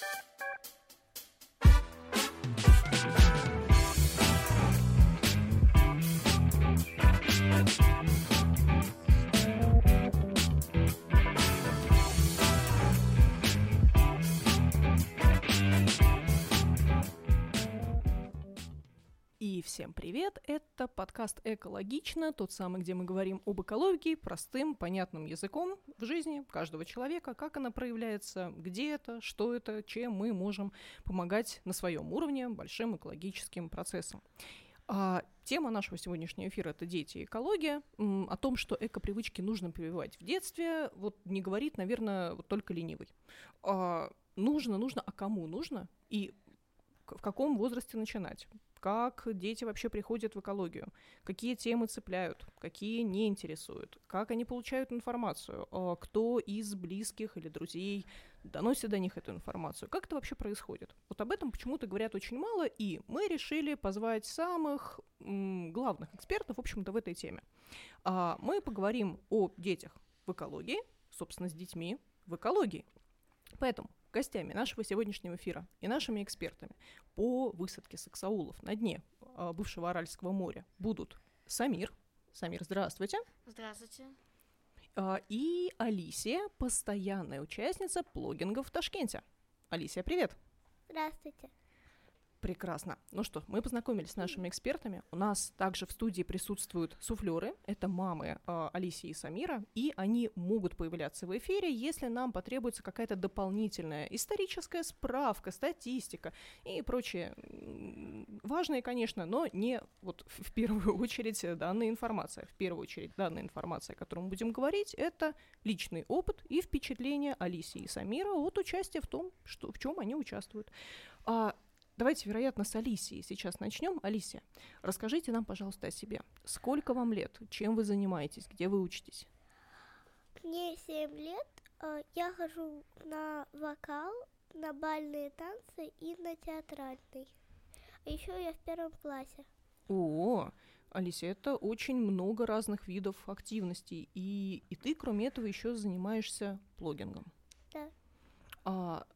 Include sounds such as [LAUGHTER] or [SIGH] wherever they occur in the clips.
you Всем привет! Это подкаст «Экологично», тот самый, где мы говорим об экологии простым, понятным языком в жизни каждого человека, как она проявляется, где это, что это, чем мы можем помогать на своем уровне большим экологическим процессам. А, тема нашего сегодняшнего эфира – это дети и экология. О том, что экопривычки нужно прививать в детстве, вот не говорит, наверное, вот только ленивый. А, нужно, нужно, а кому нужно? И в каком возрасте начинать? Как дети вообще приходят в экологию, какие темы цепляют, какие не интересуют, как они получают информацию, а кто из близких или друзей доносит до них эту информацию, как это вообще происходит. Вот об этом почему-то говорят очень мало, и мы решили позвать самых главных экспертов, в общем-то, в этой теме. А, мы поговорим о детях в экологии, собственно, с детьми в экологии. Поэтому Гостями нашего сегодняшнего эфира и нашими экспертами по высадке саксаулов на дне а, бывшего Аральского моря будут Самир. Самир, здравствуйте. Здравствуйте. А, и Алисия, постоянная участница плогингов в Ташкенте. Алисия, привет. Здравствуйте. Прекрасно. Ну что, мы познакомились с нашими экспертами. У нас также в студии присутствуют суфлеры. Это мамы э, Алисии и Самира. И они могут появляться в эфире, если нам потребуется какая-то дополнительная историческая справка, статистика и прочее. Важные, конечно, но не вот в первую очередь данная информация. В первую очередь данная информация, о которой мы будем говорить, это личный опыт и впечатления Алисии и Самира от участия в том, что, в чем они участвуют. А Давайте, вероятно, с Алисией сейчас начнем. Алисия, расскажите нам, пожалуйста, о себе. Сколько вам лет? Чем вы занимаетесь? Где вы учитесь? Мне 7 лет. А, я хожу на вокал, на бальные танцы и на театральный. А еще я в первом классе. О, Алисия, это очень много разных видов активностей. И, и ты, кроме этого, еще занимаешься блогингом. Да. А,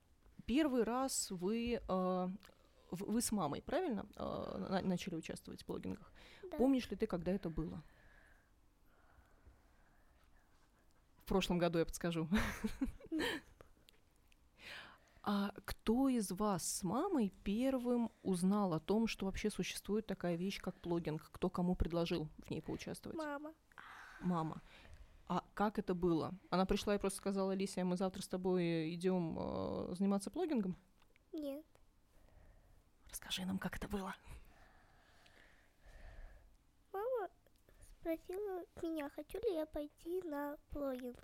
первый раз вы а, вы с мамой, правильно, э, начали участвовать в блогингах? Да. Помнишь ли ты, когда это было? В прошлом году я подскажу. [LAUGHS] А кто из вас с мамой первым узнал о том, что вообще существует такая вещь, как блогинг? Кто кому предложил в ней поучаствовать? Мама. Мама. А как это было? Она пришла и просто сказала, Алисия, мы завтра с тобой идем э, заниматься блогингом? Нет. Расскажи нам, как это было. Мама спросила меня, хочу ли я пойти на блогинг.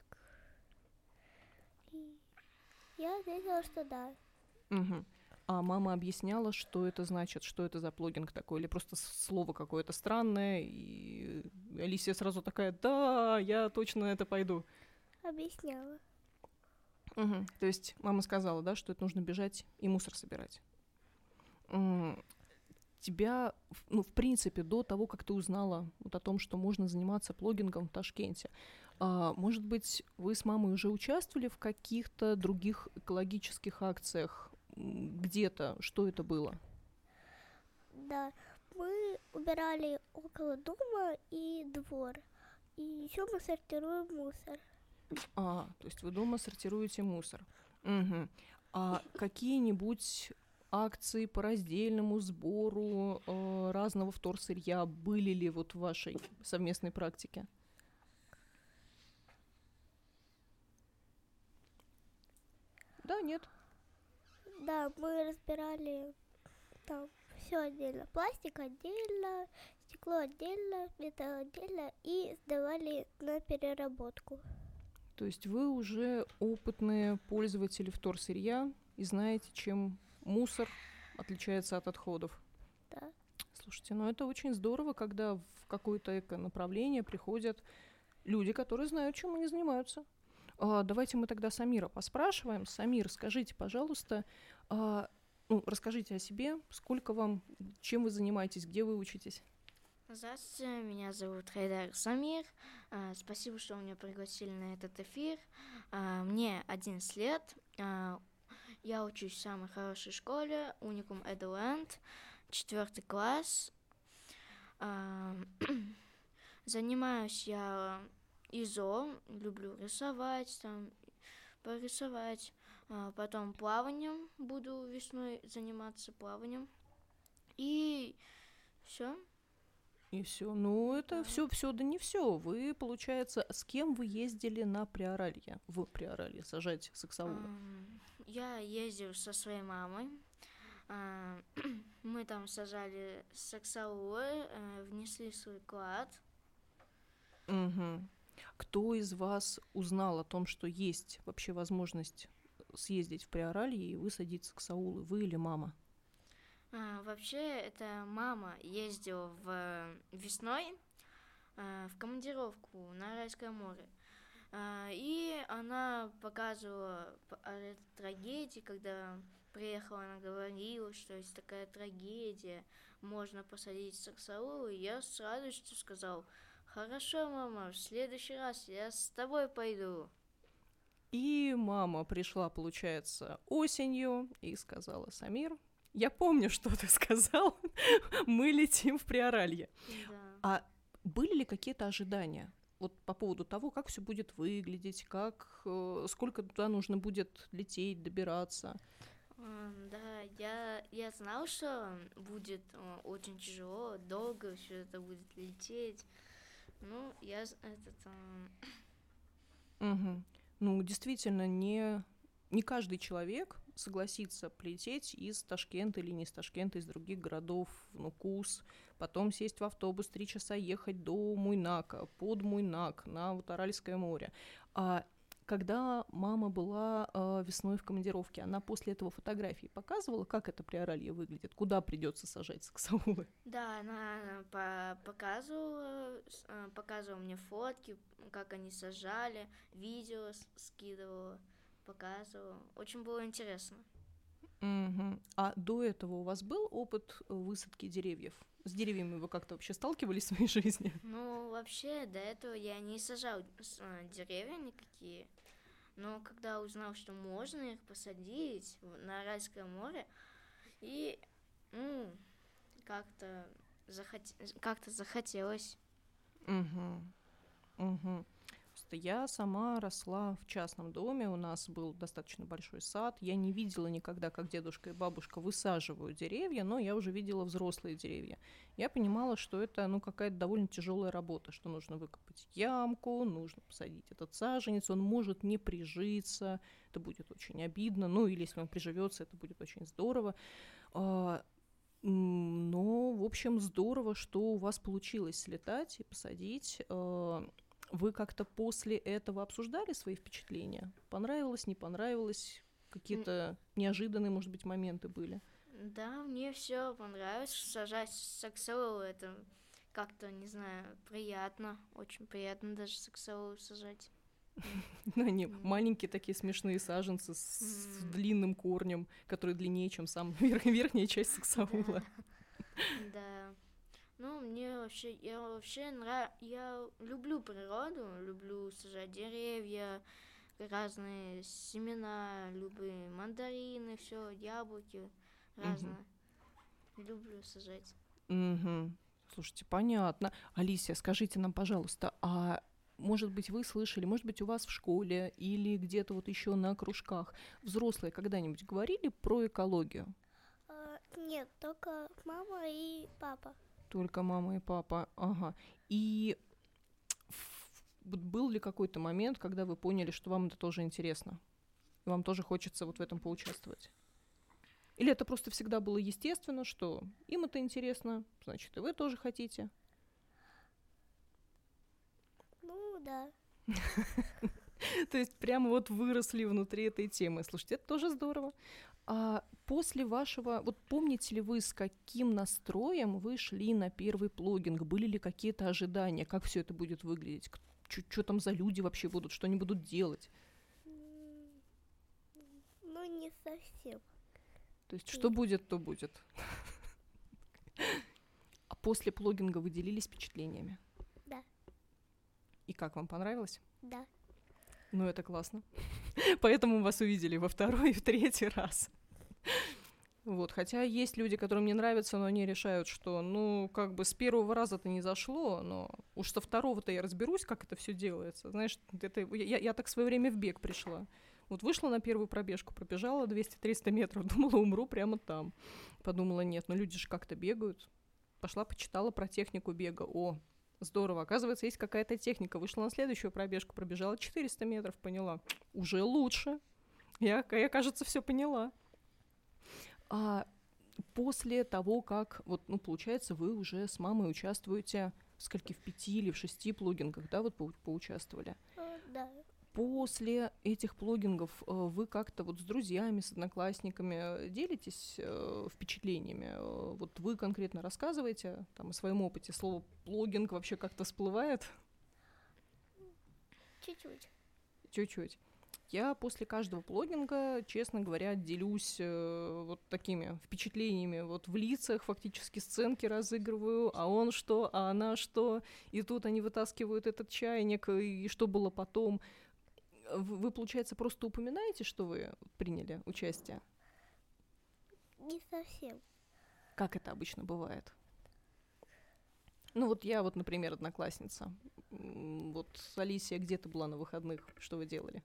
И я ответила, что да. Угу. А мама объясняла, что это значит, что это за плогинг такой, или просто слово какое-то странное, и Алисия сразу такая, да, я точно на это пойду. Объясняла. Угу. То есть мама сказала, да, что это нужно бежать и мусор собирать тебя, ну, в принципе, до того, как ты узнала вот о том, что можно заниматься плогингом в Ташкенте, а, может быть, вы с мамой уже участвовали в каких-то других экологических акциях где-то? Что это было? Да, мы убирали около дома и двор. И еще мы сортируем мусор. А, то есть вы дома сортируете мусор. Угу. А какие-нибудь акции по раздельному сбору э, разного вторсырья были ли вот в вашей совместной практике? Да, нет. Да, мы разбирали там все отдельно. Пластик отдельно, стекло отдельно, металл отдельно и сдавали на переработку. То есть вы уже опытные пользователи вторсырья и знаете, чем мусор отличается от отходов. Да. Слушайте, ну это очень здорово, когда в какое-то эко-направление приходят люди, которые знают, чем они занимаются. А, давайте мы тогда Самира поспрашиваем. Самир, скажите, пожалуйста, а, ну, расскажите о себе, сколько вам, чем вы занимаетесь, где вы учитесь? Здравствуйте, меня зовут Хайдар Самир. А, спасибо, что меня пригласили на этот эфир. А, мне 11 лет. А, Я учусь в самой хорошей школе, Уникум Эдуэнд, четвертый класс. [CLEARS THROAT] Занимаюсь я ИЗО, люблю рисовать, там, порисовать. А, Потом плаванием буду весной заниматься плаванием. И все. И все. Ну, это все, все, да не все. Вы, получается, с кем вы ездили на Приоралье? В Приоралье сажать саксаулы. Я ездил со своей мамой. А, [CLEARS THROAT] Мы там сажали саксаулы, э, внесли свой вклад. Мгм. Кто из вас узнал о том, что есть вообще возможность съездить в Приоралье и высадить саксаулы? Вы или мама? А, Вообще, это мама ездила в э, весной э, в командировку на Райское море. А, И она показывала этой трагедии, когда приехала, она говорила, что есть такая трагедия, можно посадить саксаулы. И я с радостью сказал, хорошо, мама, в следующий раз я с тобой пойду. И мама пришла, получается, осенью и сказала, Самир, я помню, что ты сказал, [LAUGHS] мы летим в Приоралье. Да. А были ли какие-то ожидания? Вот по поводу того, как все будет выглядеть, как э, сколько туда нужно будет лететь, добираться. Да, я, я знал, что будет э, очень тяжело, долго все это будет лететь. Ну, я этот... Мгм. Ну, действительно, не, не каждый человек согласится полететь из Ташкента или не из Ташкента, из других городов в Нукус, потом сесть в автобус, три часа ехать до Муйнака, под Муйнак, на вот Аральское море. А когда мама была э, весной в командировке, она после этого фотографии показывала, как это Приоралье выглядит, куда придется сажать саксаулы. Да, она по- показывала, э, показывала мне фотки, как они сажали, видео скидывала, показывала. Очень было интересно. Мгм. А до этого у вас был опыт э, высадки деревьев? С деревьями вы как-то вообще сталкивались в своей [LAUGHS] жизни? Ну, вообще, до этого я не сажал э, деревья никакие. Но когда узнал, что можно их посадить на Аральское море, и, ну, как-то захот- как-то захотелось. Мгм. Мгм. Просто я сама росла в частном доме, у нас был достаточно большой сад. Я не видела никогда, как дедушка и бабушка высаживают деревья, но я уже видела взрослые деревья. Я понимала, что это ну, какая-то довольно тяжелая работа, что нужно выкопать ямку, нужно посадить этот саженец, он может не прижиться, это будет очень обидно, ну или если он приживется, это будет очень здорово. А, Но, в общем, здорово, что у вас получилось слетать и посадить. А, Вы как-то после этого обсуждали свои впечатления? Понравилось, не понравилось? Какие-то неожиданные, может быть, моменты были? Да, мне все понравилось. Сажать саксолу это как-то, не знаю, приятно. Очень приятно даже саксолу сажать. [LAUGHS] Они Мгм. маленькие такие смешные саженцы с, длинным корнем, который длиннее, чем сам [LAUGHS] верх- верхняя часть саксаула. Да. [LAUGHS] Ну, мне вообще, я вообще нрав... я люблю природу, люблю сажать деревья, разные семена, любые мандарины, все, яблоки разные. Люблю сажать. Мгм. Слушайте, понятно. Алисия, скажите нам, пожалуйста, а может быть, вы слышали, может быть, у вас в школе или где-то вот еще на кружках взрослые когда-нибудь говорили про экологию? А, Нет, только мама и папа. Только мама и папа. Ага. И был ли какой-то момент, когда вы поняли, что вам это тоже интересно? И вам тоже хочется вот в этом поучаствовать? Или это просто всегда было естественно, что им это интересно, значит, и вы тоже хотите? Ну да. [LAUGHS] [LAUGHS] То есть прямо вот выросли внутри этой темы. Слушайте, это тоже здорово. А после вашего, вот помните ли вы, с каким настроем вы шли на первый плогинг? Были ли какие-то ожидания, как все это будет выглядеть? Что там за люди вообще будут, что они будут делать? Ну, не совсем. То есть что будет, то будет. [LAUGHS] А после плогинга вы делились впечатлениями? Да. И как вам понравилось? Да. Ну, это классно. [LAUGHS] Поэтому вас увидели во второй и [LAUGHS] в третий раз. Вот, хотя есть люди, которым не нравится, но они решают, что, ну, как бы с первого раза это не зашло, но уж со второго-то я разберусь, как это все делается. Знаешь, это, я, я так в свое время в бег пришла. Вот вышла на первую пробежку, пробежала 200-300 метров, [LAUGHS] думала, умру прямо там. Подумала, нет, ну люди же как-то бегают. Пошла, почитала про технику бега. О, здорово, оказывается, есть какая-то техника. Вышла на следующую пробежку, пробежала 400 метров, поняла. Уже лучше. Я, я кажется, все поняла. А после того, как, вот, ну, получается, вы уже с мамой участвуете скольки, в пяти или в шести плugингах, да, вот по поучаствовали? Э, Да. После этих плugингов э, вы как-то вот с друзьями, с одноклассниками э, делитесь э, впечатлениями? Вот вы конкретно рассказываете там, о своем опыте? Слово плugинг вообще как-то всплывает? Чуть-чуть. Чуть-чуть. Я после каждого плогинга, честно говоря, делюсь э, вот такими впечатлениями. Вот в лицах фактически сценки разыгрываю, а он что, а она что. И тут они вытаскивают этот чайник, и что было потом. Вы, получается, просто упоминаете, что вы приняли участие? Не совсем. Как это обычно бывает? Ну вот я вот, например, одноклассница. Вот Алисия где-то была на выходных. Что вы делали?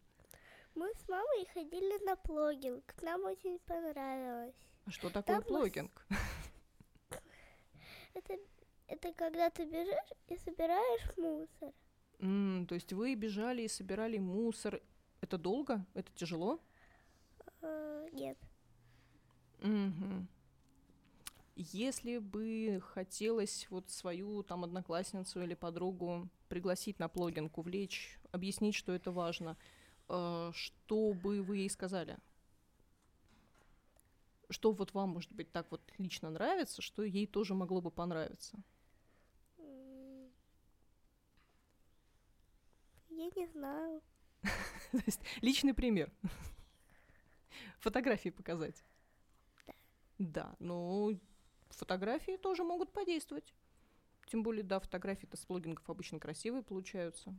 Мы с мамой ходили на плогинг. Нам очень понравилось. А что такое Там мы плогинг? [LAUGHS] Это, это когда ты бежишь и собираешь мусор. М, то есть вы бежали и собирали мусор. Это долго? Это тяжело? Э, нет. Мгм. Если бы хотелось вот свою там одноклассницу или подругу пригласить на плогинг, увлечь, объяснить, что это важно, э, что бы вы ей сказали? Что вот вам, может быть, так вот лично нравится, что ей тоже могло бы понравиться? Я не знаю. [LAUGHS] То есть личный пример. Фотографии показать. Да, ну, фотографии тоже могут подействовать. Тем более, да, фотографии-то с блогингов обычно красивые получаются.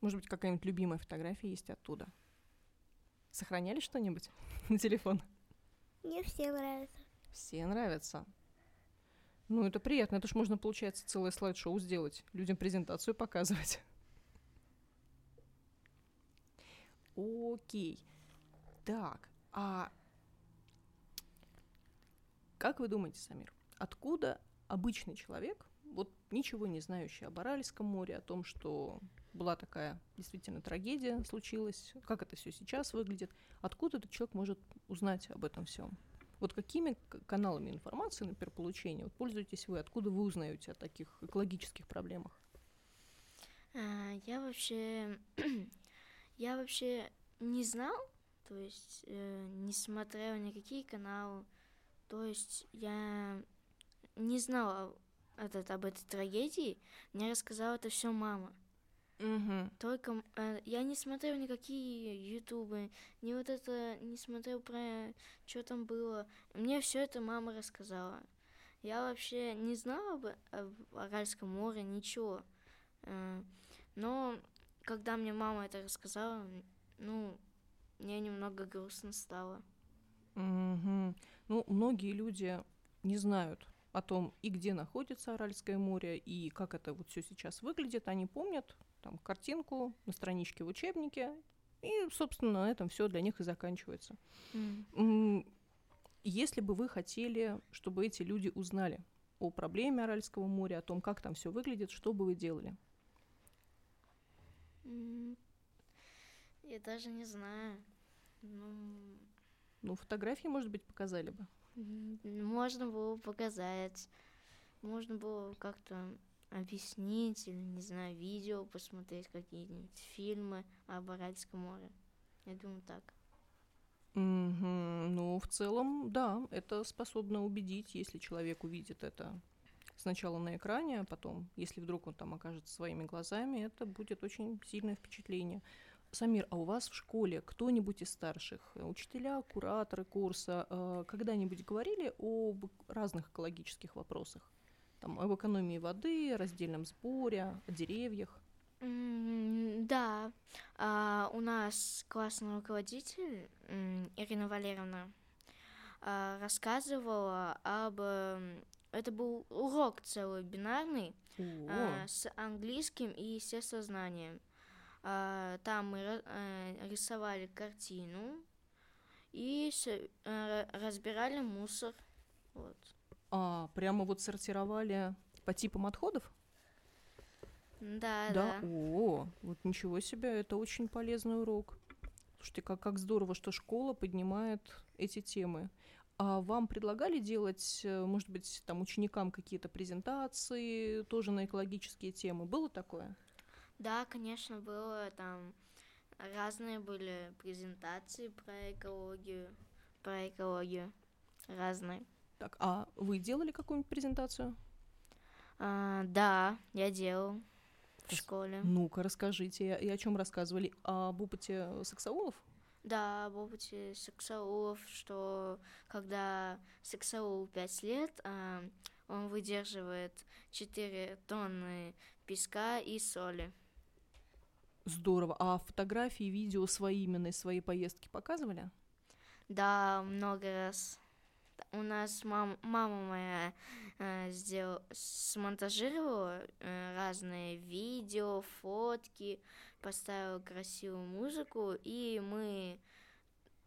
Может быть, какая-нибудь любимая фотография есть оттуда? Сохраняли что-нибудь [LAUGHS] на телефон? Мне все нравятся. Все нравятся. Ну, это приятно. Это ж можно, получается, целое слайд-шоу сделать. Людям презентацию показывать. Окей. Так, а как вы думаете, Самир, откуда обычный человек, вот ничего не знающий об Аральском море, о том, что была такая действительно трагедия, случилась, как это все сейчас выглядит, откуда этот человек может узнать об этом всем? Вот какими каналами информации, например, получения, вот пользуетесь вы, откуда вы узнаете о таких экологических проблемах? А, Я вообще, [CLEARS THROAT] я вообще не знал, то есть э, не смотрел никакие каналы, то есть я не знала этот, об этой трагедии, мне рассказала это все мама. Угу. Только э, я не смотрел никакие ютубы, не вот это, не смотрел про что там было. Мне все это мама рассказала. Я вообще не знала об, об Аральском море, ничего. Э, Но когда мне мама это рассказала, ну, мне немного грустно стало. Мгм. Ну, многие люди не знают о том, и где находится Аральское море, и как это вот все сейчас выглядит. Они помнят там картинку на страничке в учебнике, и, собственно, на этом все для них и заканчивается. М, Если бы вы хотели, чтобы эти люди узнали о проблеме Аральского моря, о том, как там все выглядит, что бы вы делали? Я даже не знаю. Ну, Ну, фотографии, может быть, показали бы. Можно было показать, можно было как-то объяснить, или, не знаю, видео посмотреть, какие-нибудь фильмы об Аральском море. Я думаю, так. Мгм. Ну, в целом, да, это способно убедить, если человек увидит это сначала на экране, а потом, если вдруг он там окажется своими глазами, это будет очень сильное впечатление. Самир, а у вас в школе кто-нибудь из старших, учителя, кураторы курса, э, когда-нибудь говорили об разных экологических вопросах? Там, об экономии воды, раздельном сборе, о деревьях? Да, А, у нас классный руководитель Ирина Валерьевна а, рассказывала об... эм, Это был урок целый бинарный а, с английским и естествознанием. А, Там мы э, рисовали картину и с- э, ра- разбирали мусор. Вот. А, прямо вот сортировали по типам отходов? Да, Да. да. О, вот ничего себе, это очень полезный урок. Слушайте, как, как здорово, что школа поднимает эти темы. А вам предлагали делать, э, может быть, там ученикам какие-то презентации тоже на экологические темы? Было такое? Да, конечно, было там разные были презентации про экологию, про экологию разные. Так, а вы делали какую-нибудь презентацию? А, да, я делал в Рас- школе. Ну-ка, расскажите. И о чем рассказывали? Об опыте сексаулов? Да, об опыте сексаулов, что когда сексаул 5 лет, а, он выдерживает 4 тонны песка и соли. Здорово. А фотографии, видео свои именно из своей поездки показывали? Да, много раз. У нас мам, мама моя э, сделала, смонтажировала э, разные видео, фотки, поставила красивую музыку, и мы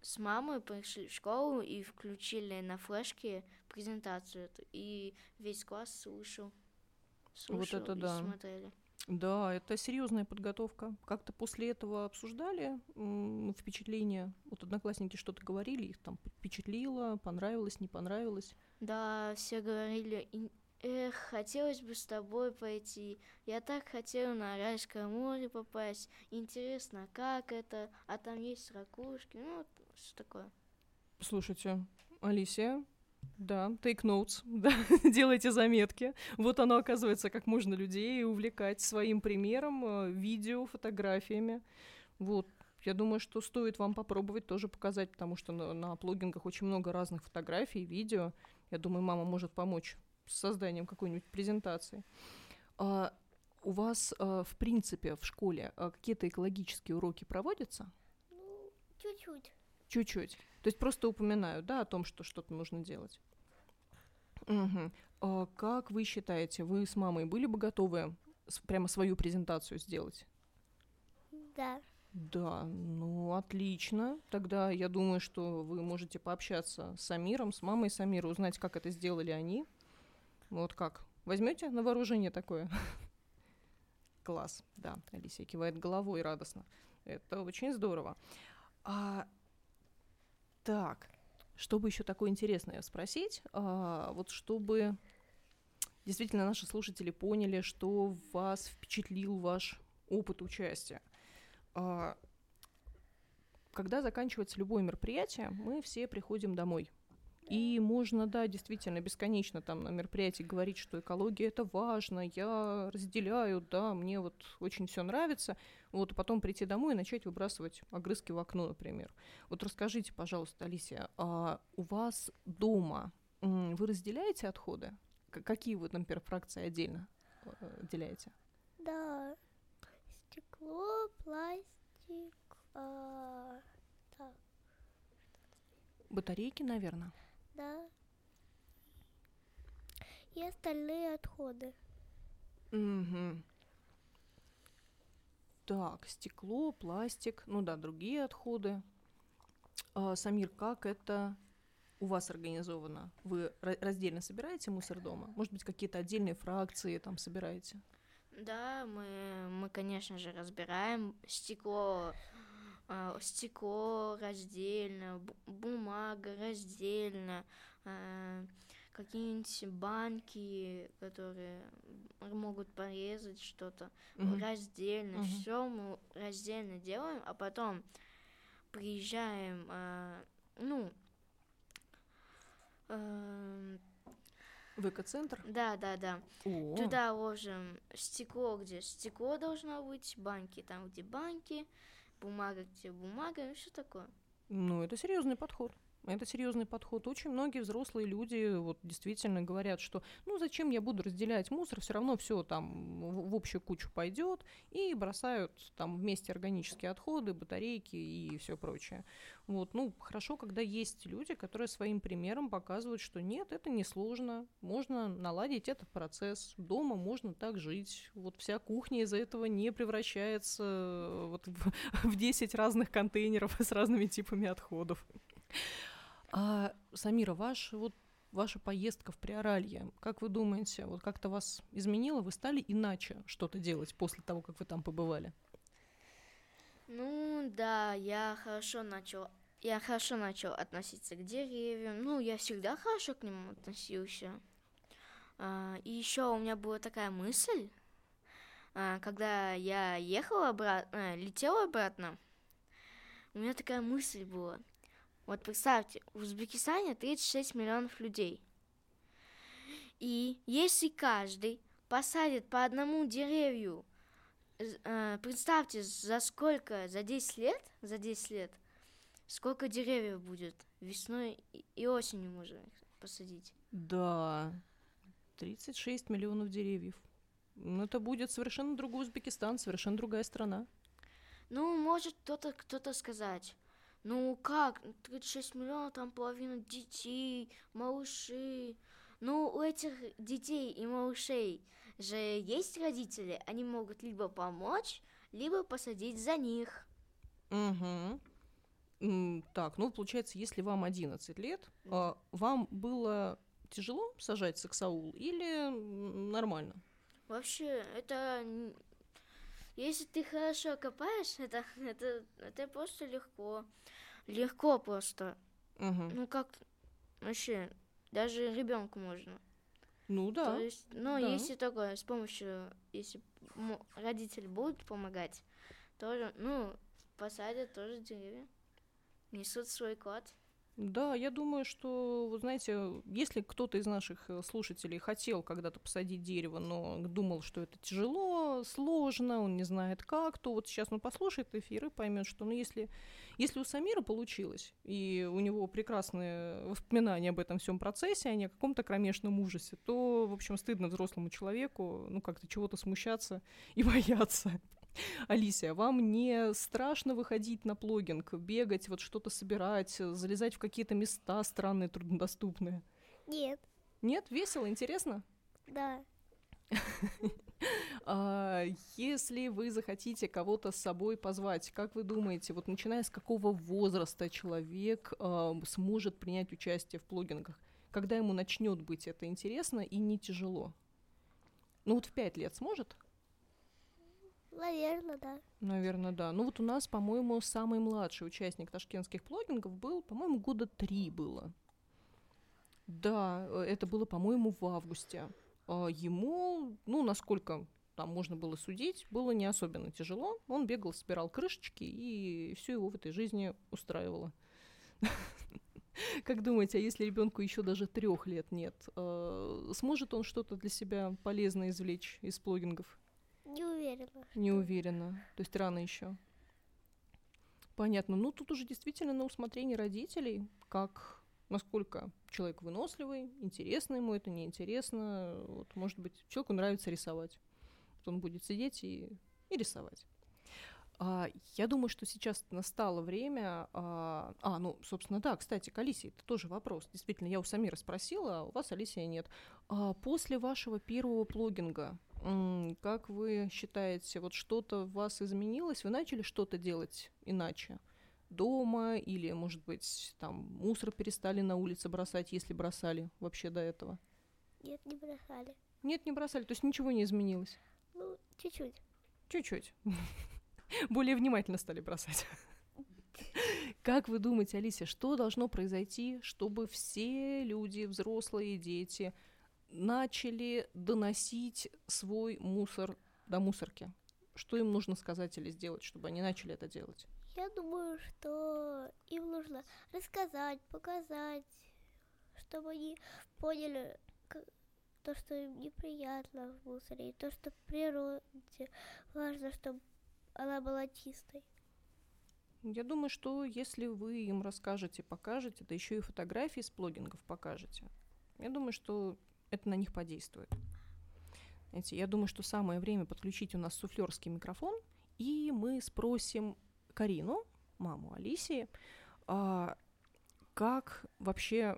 с мамой пришли в школу и включили на флешке презентацию и весь класс слушал. слушал это и да. смотрели. Да, это серьезная подготовка. Как-то после этого обсуждали м, впечатления. Вот одноклассники что-то говорили, их там впечатлило, понравилось, не понравилось. Да, все говорили, «Ин- эх, хотелось бы с тобой пойти. Я так хотела на Аральское море попасть. Интересно, как это? А там есть ракушки. Ну, вот что такое. Слушайте, Алисия, да, take notes, [LAUGHS] да, делайте заметки. Вот оно, оказывается, как можно людей увлекать своим примером, э, видео, фотографиями. Вот, я думаю, что стоит вам попробовать тоже показать, потому что на, на плогингах очень много разных фотографий, видео. Я думаю, мама может помочь с созданием какой-нибудь презентации. А, у вас, э, в принципе, в школе э, какие-то экологические уроки проводятся? Ну, чуть-чуть. Чуть-чуть. То есть просто упоминают, да, о том, что что-то нужно делать. Мгм. А как вы считаете, вы с мамой были бы готовы прямо свою презентацию сделать? Да. Да, ну отлично. Тогда я думаю, что вы можете пообщаться с Амиром, с мамой Самира, узнать, как это сделали они. Вот как? Возьмете на вооружение такое? [LAUGHS] Класс, да. Алисия кивает головой радостно. Это очень здорово. А, так, чтобы еще такое интересное спросить, а, вот чтобы действительно наши слушатели поняли, что вас впечатлил ваш опыт участия. А, когда заканчивается любое мероприятие, мы все приходим домой. И можно, да, действительно, бесконечно там на мероприятии говорить, что экология это важно, я разделяю, да, мне вот очень все нравится. Вот, а потом прийти домой и начать выбрасывать огрызки в окно, например. Вот расскажите, пожалуйста, Алисия, а у вас дома вы разделяете отходы? Какие вы, например, фракции отдельно э, отделяете? Да. Стекло, пластик. а, так, Батарейки, наверное. Да. И остальные отходы. Мгм. Так, стекло, пластик, ну да, другие отходы. А, Самир, как это у вас организовано? Вы ра- раздельно собираете мусор дома? Может быть, какие-то отдельные фракции там собираете? Да, мы, мы, конечно же, разбираем стекло, стекло раздельно, бу- бумага раздельно, а, какие-нибудь банки, которые могут порезать что-то Мгм. раздельно. Мгм. Все мы раздельно делаем, а потом приезжаем, а, ну, эм, В экоцентр? да, да, да. О, Туда ложим стекло, где стекло должно быть, банки там, где банки, бумага, где бумага, и все такое. ну это серьезный подход. Это серьезный подход. Очень многие взрослые люди вот действительно говорят, что ну зачем я буду разделять мусор, все равно все там в, в общую кучу пойдет, и бросают там вместе органические отходы, батарейки и все прочее. Вот, ну, хорошо, когда есть люди, которые своим примером показывают, что нет, это не сложно, можно наладить этот процесс, дома можно так жить, вот вся кухня из-за этого не превращается э, вот в, [LAUGHS] в 10 разных контейнеров с разными типами отходов. А, Самира, ваш, вот, ваша поездка в Приоралье, как вы думаете, вот как-то вас изменило? Вы стали иначе что-то делать после того, как вы там побывали? Ну да, я хорошо начал, я хорошо начал относиться к деревьям. Ну, я всегда хорошо к ним относился. А, и еще у меня была такая мысль, а, когда я ехала обратно, э, летела обратно, у меня такая мысль была. Вот представьте, в Узбекистане 36 миллионов людей. И если каждый посадит по одному деревью, э, представьте, за сколько, за 10 лет, за 10 лет, сколько деревьев будет весной и осенью можно посадить. Да, 36 миллионов деревьев. Ну, это будет совершенно другой Узбекистан, совершенно другая страна. Ну, может кто-то кто-то сказать, ну как, 36 миллионов, там половина детей, малыши. Ну, у этих детей и малышей же есть родители, они могут либо помочь, либо посадить за них. Угу. Так, ну, получается, если вам 11 лет, mm вам было тяжело сажать саксаул или нормально? Вообще, это... Если ты хорошо копаешь, это, [LAUGHS] это, это просто легко. Легко просто. Угу. Ну как вообще, даже ребенку можно. Ну да. То есть, ну, да. если только с помощью, если родители будут помогать, тоже, ну, посадят тоже деревья, несут свой клад. Да, я думаю, что, вы знаете, если кто-то из наших э, слушателей хотел когда-то посадить дерево, но думал, что это тяжело, сложно, он не знает как, то вот сейчас он послушает эфир и поймет, что ну, если, если у Самира получилось, и у него прекрасные воспоминания об этом всем процессе, а не о каком-то кромешном ужасе, то, в общем, стыдно взрослому человеку, ну, как-то чего-то смущаться и [LAUGHS] бояться. Алисия, вам не страшно выходить на плогинг, бегать, вот что-то собирать, залезать в какие-то места странные, труднодоступные? Нет. Нет? Весело, интересно? Да. [LAUGHS] А, если вы захотите кого-то с собой позвать, как вы думаете, вот начиная с какого возраста человек а, сможет принять участие в плогингах? Когда ему начнет быть это интересно и не тяжело? Ну вот в пять лет сможет? Наверное, да. Наверное, да. Ну вот у нас, по-моему, самый младший участник ташкентских плогингов был, по-моему, года три было. Да, э, это было, по-моему, в августе. А ему, ну, насколько там можно было судить, было не особенно тяжело. Он бегал, собирал крышечки, и все его в этой жизни устраивало. [LAUGHS] Как думаете, а если ребенку еще даже трех лет нет, э, сможет он что-то для себя полезное извлечь из плогингов? Не уверена. Не уверена. То есть рано еще. Понятно. Ну, тут уже действительно на усмотрение родителей, как насколько человек выносливый, интересно ему это, неинтересно. Вот, может быть, человеку нравится рисовать. Он будет сидеть и, и рисовать. А, я думаю, что сейчас настало время... А, а, ну, собственно, да, кстати, к Алисе, это тоже вопрос. Действительно, я у Самира спросила, а у вас, Алисия, нет. А, после вашего первого плогинга как вы считаете, вот что-то в вас изменилось? Вы начали что-то делать иначе? Дома или, может быть, там мусор перестали на улице бросать, если бросали вообще до этого? Нет, не бросали. Нет, не бросали, то есть ничего не изменилось? Ну, чуть-чуть. Чуть-чуть. [LAUGHS] Более внимательно стали бросать. [LAUGHS] Как вы думаете, Алисия, что должно произойти, чтобы все люди, взрослые, дети, начали доносить свой мусор до мусорки? Что им нужно сказать или сделать, чтобы они начали это делать? Я думаю, что им нужно рассказать, показать, чтобы они поняли то, что им неприятно в мусоре, и то, что в природе важно, чтобы она была чистой. Я думаю, что если вы им расскажете, покажете, да еще и фотографии с плогингов покажете, я думаю, что это на них подействует. Знаете, я думаю, что самое время подключить у нас суфлерский микрофон, и мы спросим Карину, маму Алисии, а, как вообще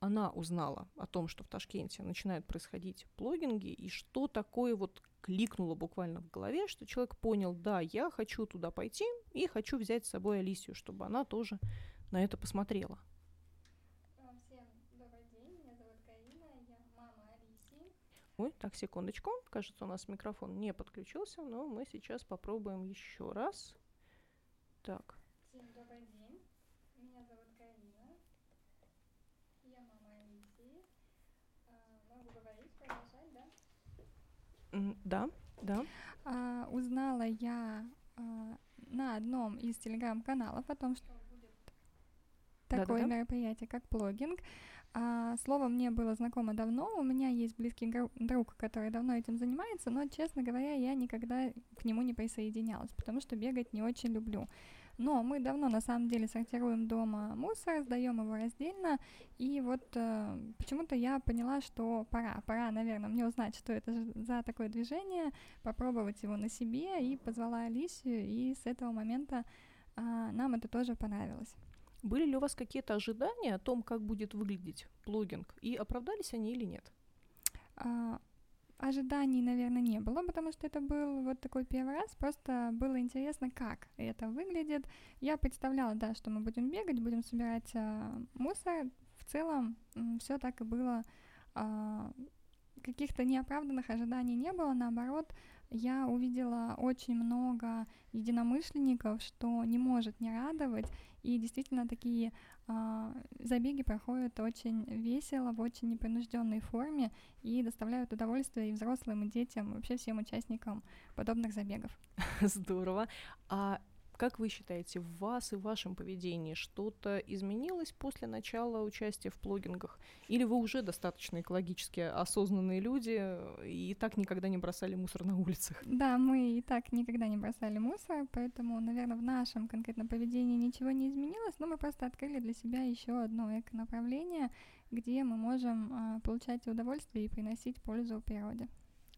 она узнала о том, что в Ташкенте начинают происходить плогинги, и что такое вот кликнуло буквально в голове, что человек понял, да, я хочу туда пойти и хочу взять с собой Алисию, чтобы она тоже на это посмотрела. Всем добрый день, меня зовут Карина, я мама Алисии. Ой, так, секундочку. Кажется, у нас микрофон не подключился, но мы сейчас попробуем еще раз. Так. Всем добрый день, меня зовут Карина, я мама Алисии. А, могу говорить, продолжать, да? Да, да. А, узнала я а, на одном из телеграм-каналов о том, что будет такое Да-да-да. мероприятие, как плогинг. А, слово мне было знакомо давно, у меня есть близкий друг, который давно этим занимается, но, честно говоря, я никогда к нему не присоединялась, потому что бегать не очень люблю. Но мы давно на самом деле сортируем дома мусор, сдаем его раздельно, и вот э, почему-то я поняла, что пора, пора, наверное, мне узнать, что это за такое движение, попробовать его на себе, и позвала Алисию, и с этого момента а, нам это тоже понравилось. Были ли у вас какие-то ожидания о том, как будет выглядеть плогинг, и оправдались они или нет? А, ожиданий, наверное, не было, потому что это был вот такой первый раз, просто было интересно, как это выглядит. Я представляла, да, что мы будем бегать, будем собирать а, мусор. В целом все так и было. А, каких-то неоправданных ожиданий не было, наоборот, я увидела очень много единомышленников, что не может не радовать, и действительно такие а, забеги проходят очень весело, в очень непринужденной форме и доставляют удовольствие и взрослым, и детям, и вообще всем участникам подобных забегов. [LAUGHS] Здорово. А как вы считаете, в вас и в вашем поведении что-то изменилось после начала участия в плогингах? Или вы уже достаточно экологически осознанные люди и так никогда не бросали мусор на улицах? Да, мы и так никогда не бросали мусор, поэтому, наверное, в нашем конкретном поведении ничего не изменилось, но мы просто открыли для себя еще одно эко-направление, где мы можем а, получать удовольствие и приносить пользу природе.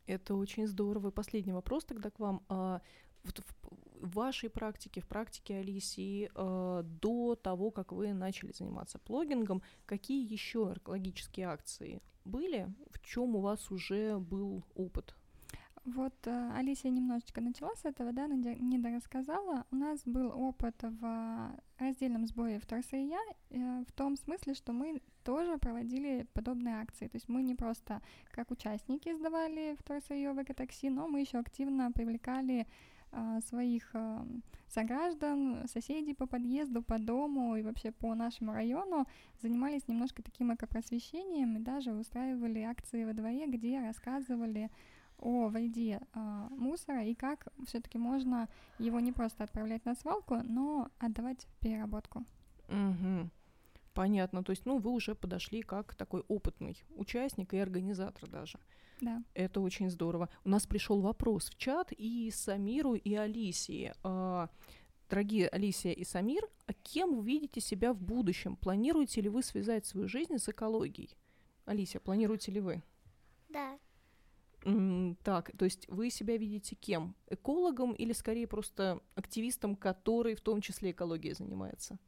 Это очень здорово. И последний вопрос тогда к вам. А, вот в в вашей практике, в практике Алисии, э, до того, как вы начали заниматься плогингом, какие еще экологические акции были? В чем у вас уже был опыт? Вот э, Алисия немножечко начала с этого, да, не не дорассказала. У нас был опыт в раздельном сборе вторсырья э, в том смысле, что мы тоже проводили подобные акции. То есть мы не просто как участники сдавали вторсырье в экотакси, но мы еще активно привлекали своих а, сограждан, соседей по подъезду, по дому и вообще по нашему району занимались немножко таким экопросвещением и даже устраивали акции во дворе, где рассказывали о вреде э, мусора и как все-таки можно его не просто отправлять на свалку, но отдавать в переработку. Угу. Понятно. То есть, ну, вы уже подошли как такой опытный участник и организатор даже. Да. Это очень здорово. У нас пришел вопрос в чат и Самиру, и Алисии. А, дорогие Алисия и Самир, а кем вы видите себя в будущем? Планируете ли вы связать свою жизнь с экологией? Алисия, планируете ли вы? Да. Так, то есть вы себя видите кем? Экологом или скорее просто активистом, который в том числе экологией занимается?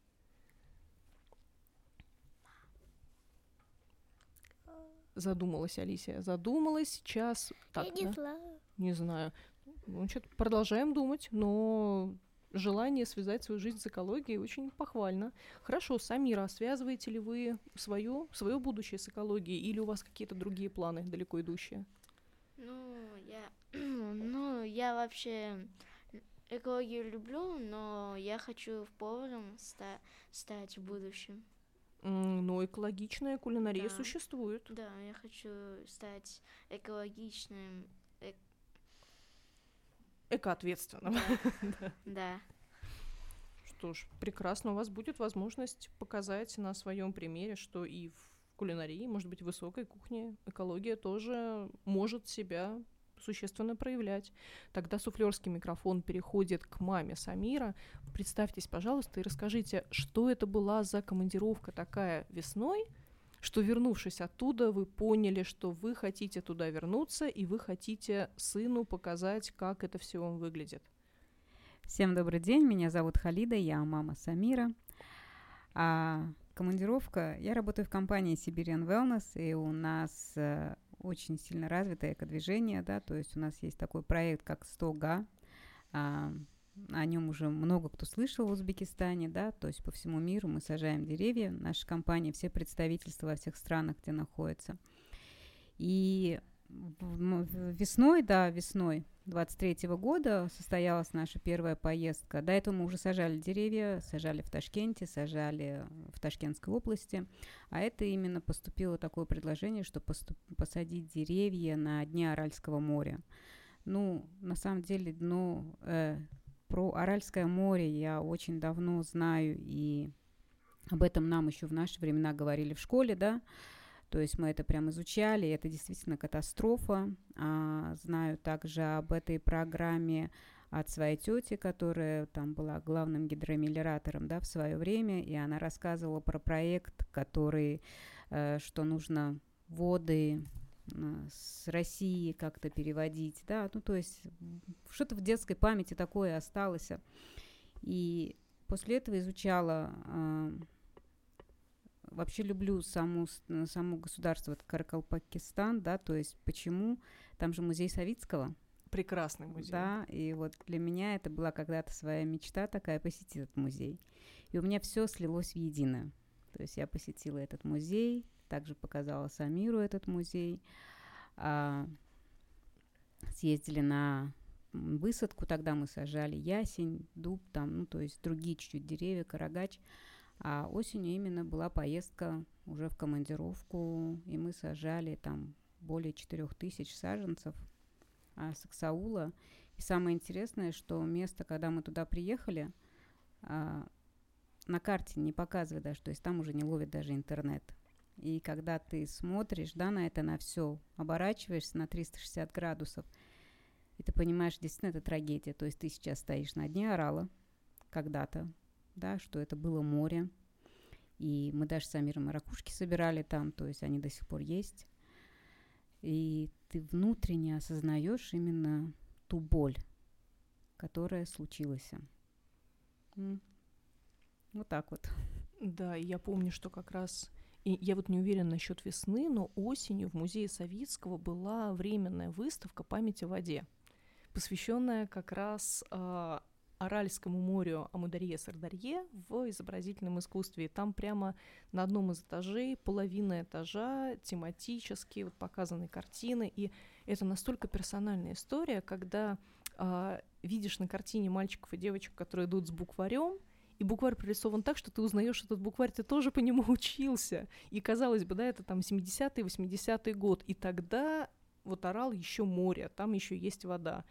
Задумалась Алисия. Задумалась сейчас. Так, Я не да? знаю. Не знаю. Ну, что продолжаем думать, но желание связать свою жизнь с экологией очень похвально. Хорошо, Самира, связываете ли вы свое, свое будущее с экологией или у вас какие-то другие планы далеко идущие? Ну, я, [CLEARS THROAT] ну, я вообще экологию люблю, но я хочу поваром ста- стать в будущем. Но экологичная кулинария Да. существует. Да, я хочу стать экологичным. э- Экоответственным. [LAUGHS] да. Что ж, прекрасно. У вас будет возможность показать на своем примере, что и в кулинарии, может быть, в высокой кухне экология тоже может себя существенно проявлять. Тогда суфлерский микрофон переходит к маме Самира. Представьтесь, пожалуйста, и расскажите, что это была за командировка такая весной, что, вернувшись оттуда, вы поняли, что вы хотите туда вернуться, и вы хотите сыну показать, как это все выглядит. Всем добрый день, меня зовут Халида, я мама Самира. А командировка, я работаю в компании Siberian Wellness, и у нас э, очень сильно развитое экодвижение, да, то есть у нас есть такой проект, как 100га, а, о нем уже много кто слышал в Узбекистане, да, то есть по всему миру мы сажаем деревья, наша компания, все представительства во всех странах, где находятся. И весной, да, весной 23 -го года состоялась наша первая поездка. До этого мы уже сажали деревья, сажали в Ташкенте, сажали в Ташкентской области. А это именно поступило такое предложение, что поступ- посадить деревья на дне Аральского моря. Ну, на самом деле, дно э, про Аральское море я очень давно знаю, и об этом нам еще в наши времена говорили в школе, да, то есть мы это прям изучали, это действительно катастрофа. А, знаю также об этой программе от своей тети, которая там была главным гидромелиоратором да, в свое время, и она рассказывала про проект, который, э, что нужно воды с России как-то переводить, да, ну, то есть что-то в детской памяти такое осталось. И после этого изучала э, вообще люблю саму, саму государство, Каракалпакистан, да, то есть почему, там же музей Савицкого. Прекрасный музей. Да, и вот для меня это была когда-то своя мечта такая посетить этот музей. И у меня все слилось в единое. То есть я посетила этот музей, также показала Самиру этот музей. А, съездили на высадку, тогда мы сажали ясень, дуб, там, ну, то есть другие чуть-чуть деревья, карагач. А осенью именно была поездка уже в командировку, и мы сажали там более 4000 саженцев а, саксаула. И самое интересное, что место, когда мы туда приехали, а, на карте не показывает даже, то есть там уже не ловит даже интернет. И когда ты смотришь, да, на это, на все, оборачиваешься на 360 градусов, и ты понимаешь, действительно, это трагедия. То есть ты сейчас стоишь на дне орала, когда-то, да, что это было море. И мы даже с Амиром ракушки собирали там, то есть они до сих пор есть. И ты внутренне осознаешь именно ту боль, которая случилась. Вот так вот. Да, я помню, что как раз и я вот не уверена насчет весны, но осенью в музее Савицкого была временная выставка «Память о воде», посвященная как раз э, Аральскому морю Амударье-Сардарье в изобразительном искусстве. Там прямо на одном из этажей, половина этажа, тематически вот показаны картины. И это настолько персональная история, когда э, видишь на картине мальчиков и девочек, которые идут с букварем, и букварь прорисован так, что ты узнаешь этот букварь, ты тоже по нему [LAUGHS] учился. И казалось бы, да, это там 70-й, 80-й год. И тогда вот орал еще море, там еще есть вода.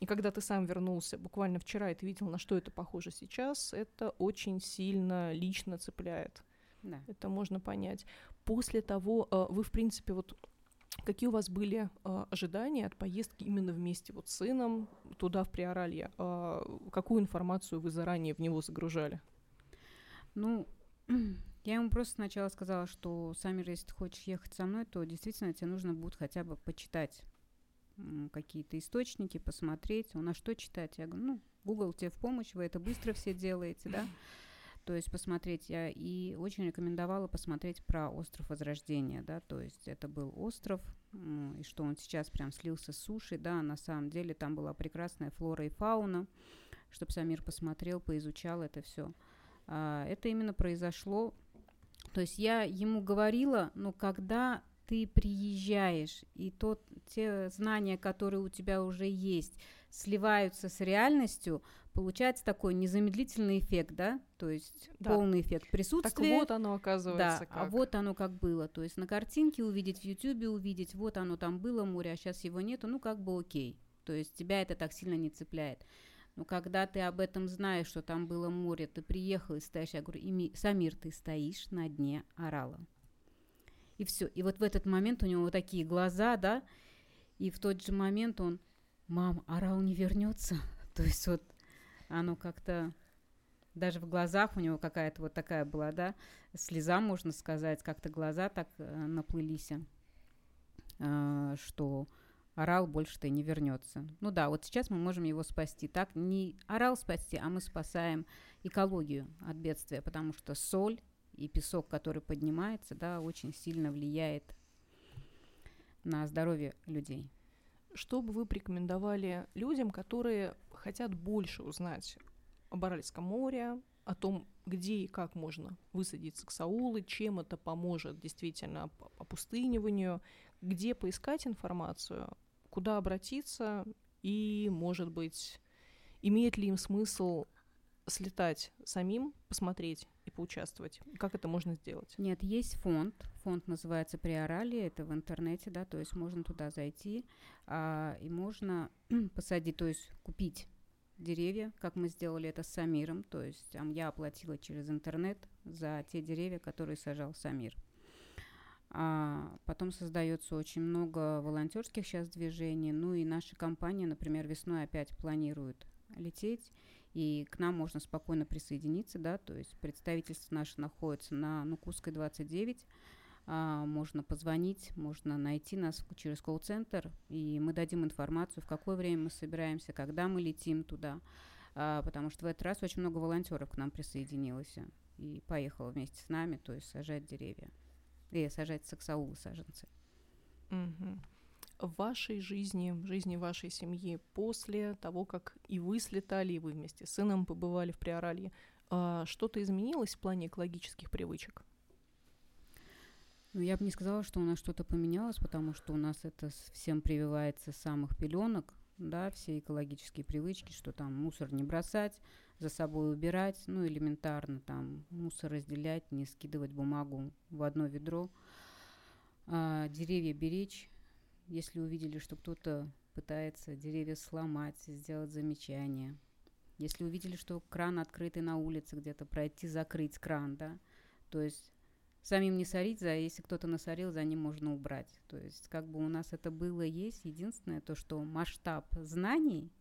И когда ты сам вернулся буквально вчера, и ты видел, на что это похоже сейчас, это очень сильно лично цепляет. Да. Это можно понять. После того, э, вы, в принципе, вот Какие у вас были э, ожидания от поездки именно вместе вот с сыном туда, в Приоралье? Э, какую информацию вы заранее в него загружали? Ну, [CLEARS THROAT] я ему просто сначала сказала, что, Самир, если ты хочешь ехать со мной, то действительно тебе нужно будет хотя бы почитать какие-то источники, посмотреть. Он, а что читать? Я говорю, ну, Google тебе в помощь, вы это быстро все делаете, да? [LAUGHS] то есть посмотреть я и очень рекомендовала посмотреть про остров Возрождения, да, то есть это был остров, и что он сейчас прям слился с суши, да, на самом деле там была прекрасная флора и фауна, чтобы Самир посмотрел, поизучал это все. А, это именно произошло, то есть я ему говорила, но когда ты приезжаешь, и тот, те знания, которые у тебя уже есть, сливаются с реальностью, получается такой незамедлительный эффект, да, то есть да. полный эффект присутствия. Так вот оно оказывается. Да, а как. а вот оно как было, то есть на картинке увидеть, в Ютубе увидеть, вот оно там было море, а сейчас его нету, ну как бы окей, то есть тебя это так сильно не цепляет. Но когда ты об этом знаешь, что там было море, ты приехал и стоишь, я говорю, Ими, Самир, ты стоишь на дне орала. И все. И вот в этот момент у него вот такие глаза, да, И в тот же момент он, мам, орал не вернется. [LAUGHS] То есть вот оно как-то даже в глазах у него какая-то вот такая была, да, слеза, можно сказать, как-то глаза так э, наплылись, э, что орал больше-то и не вернется. Ну да, вот сейчас мы можем его спасти. Так, не орал спасти, а мы спасаем экологию от бедствия, потому что соль и песок, который поднимается, да, очень сильно влияет на здоровье людей. Что бы вы порекомендовали людям, которые хотят больше узнать об Аральском море, о том, где и как можно высадить саксаулы, чем это поможет действительно опустыниванию, где поискать информацию, куда обратиться и, может быть, имеет ли им смысл слетать самим, посмотреть и поучаствовать? Как это можно сделать? Нет, есть фонд. Фонд называется Приорали, это в интернете, да, то есть можно туда зайти а, и можно [CLEARS THROAT] посадить, то есть купить деревья, как мы сделали это с Самиром, то есть а, я оплатила через интернет за те деревья, которые сажал Самир. А потом создается очень много волонтерских сейчас движений. Ну и наша компания, например, весной опять планирует лететь и к нам можно спокойно присоединиться, да, то есть представительство наше находится на Нукусской 29, а, можно позвонить, можно найти нас через колл-центр, и мы дадим информацию, в какое время мы собираемся, когда мы летим туда, а, потому что в этот раз очень много волонтеров к нам присоединилось и поехало вместе с нами, то есть сажать деревья, и сажать саксаулы, саженцы. Угу в вашей жизни, в жизни вашей семьи после того, как и вы слетали, и вы вместе с сыном побывали в Приоралье, а, что-то изменилось в плане экологических привычек? Ну, я бы не сказала, что у нас что-то поменялось, потому что у нас это всем прививается с самых пеленок, да, все экологические привычки, что там мусор не бросать, за собой убирать, ну, элементарно там мусор разделять, не скидывать бумагу в одно ведро, а, деревья беречь, если увидели, что кто-то пытается деревья сломать, сделать замечание. Если увидели, что кран открытый на улице где-то, пройти, закрыть кран, да, то есть самим не сорить, за, если кто-то насорил, за ним можно убрать. То есть как бы у нас это было, есть. Единственное то, что масштаб знаний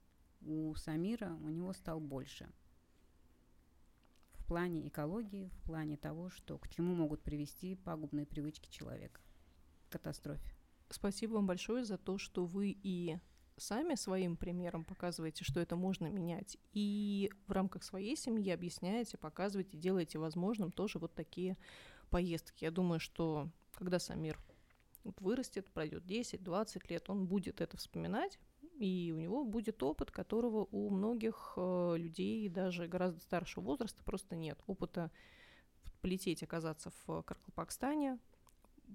у Самира, у него стал больше. В плане экологии, в плане того, что к чему могут привести пагубные привычки человека. Катастрофе. Спасибо вам большое за то, что вы и сами своим примером показываете, что это можно менять, и в рамках своей семьи объясняете, показываете, делаете возможным тоже вот такие поездки. Я думаю, что когда Самир вырастет, пройдет 10-20 лет, он будет это вспоминать, и у него будет опыт, которого у многих э, людей, даже гораздо старшего возраста, просто нет. Опыта полететь, оказаться в Каркалпакстане,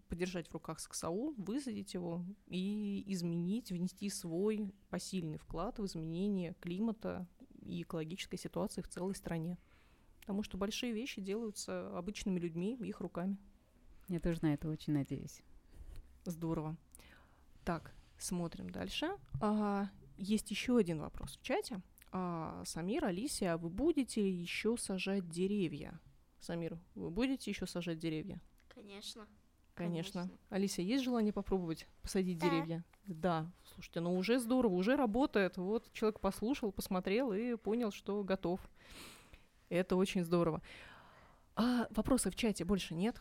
подержать в руках саксаул, высадить его и изменить, внести свой посильный вклад в изменение климата и экологической ситуации в целой стране. Потому что большие вещи делаются обычными людьми, их руками. Я тоже на это очень надеюсь. Здорово. Так, смотрим дальше. А, есть еще один вопрос в чате. А, Самир, Алисия, а вы будете еще сажать деревья? Самир, вы будете еще сажать деревья? Конечно. Конечно. Конечно. Алисия, есть желание попробовать посадить да. деревья? Да. Слушайте, ну уже здорово, уже работает. Вот человек послушал, посмотрел и понял, что готов. Это очень здорово. А вопросов в чате больше нет.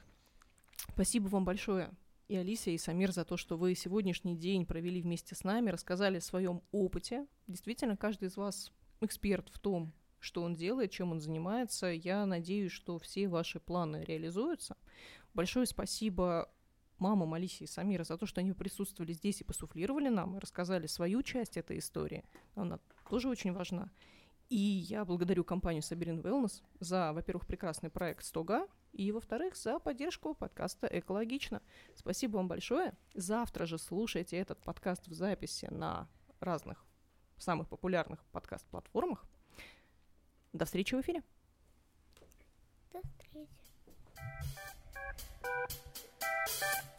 Спасибо вам большое, и Алисия, и Самир, за то, что вы сегодняшний день провели вместе с нами, рассказали о своем опыте. Действительно, каждый из вас эксперт в том, что он делает, чем он занимается. Я надеюсь, что все ваши планы реализуются. Большое спасибо мамам Алисе и Самира за то, что они присутствовали здесь и посуфлировали нам, и рассказали свою часть этой истории. Она тоже очень важна. И я благодарю компанию Sabrin Wellness за, во-первых, прекрасный проект «Стога», и, во-вторых, за поддержку подкаста «Экологично». Спасибо вам большое. Завтра же слушайте этот подкаст в записи на разных самых популярных подкаст-платформах. До встречи в эфире. Thank you.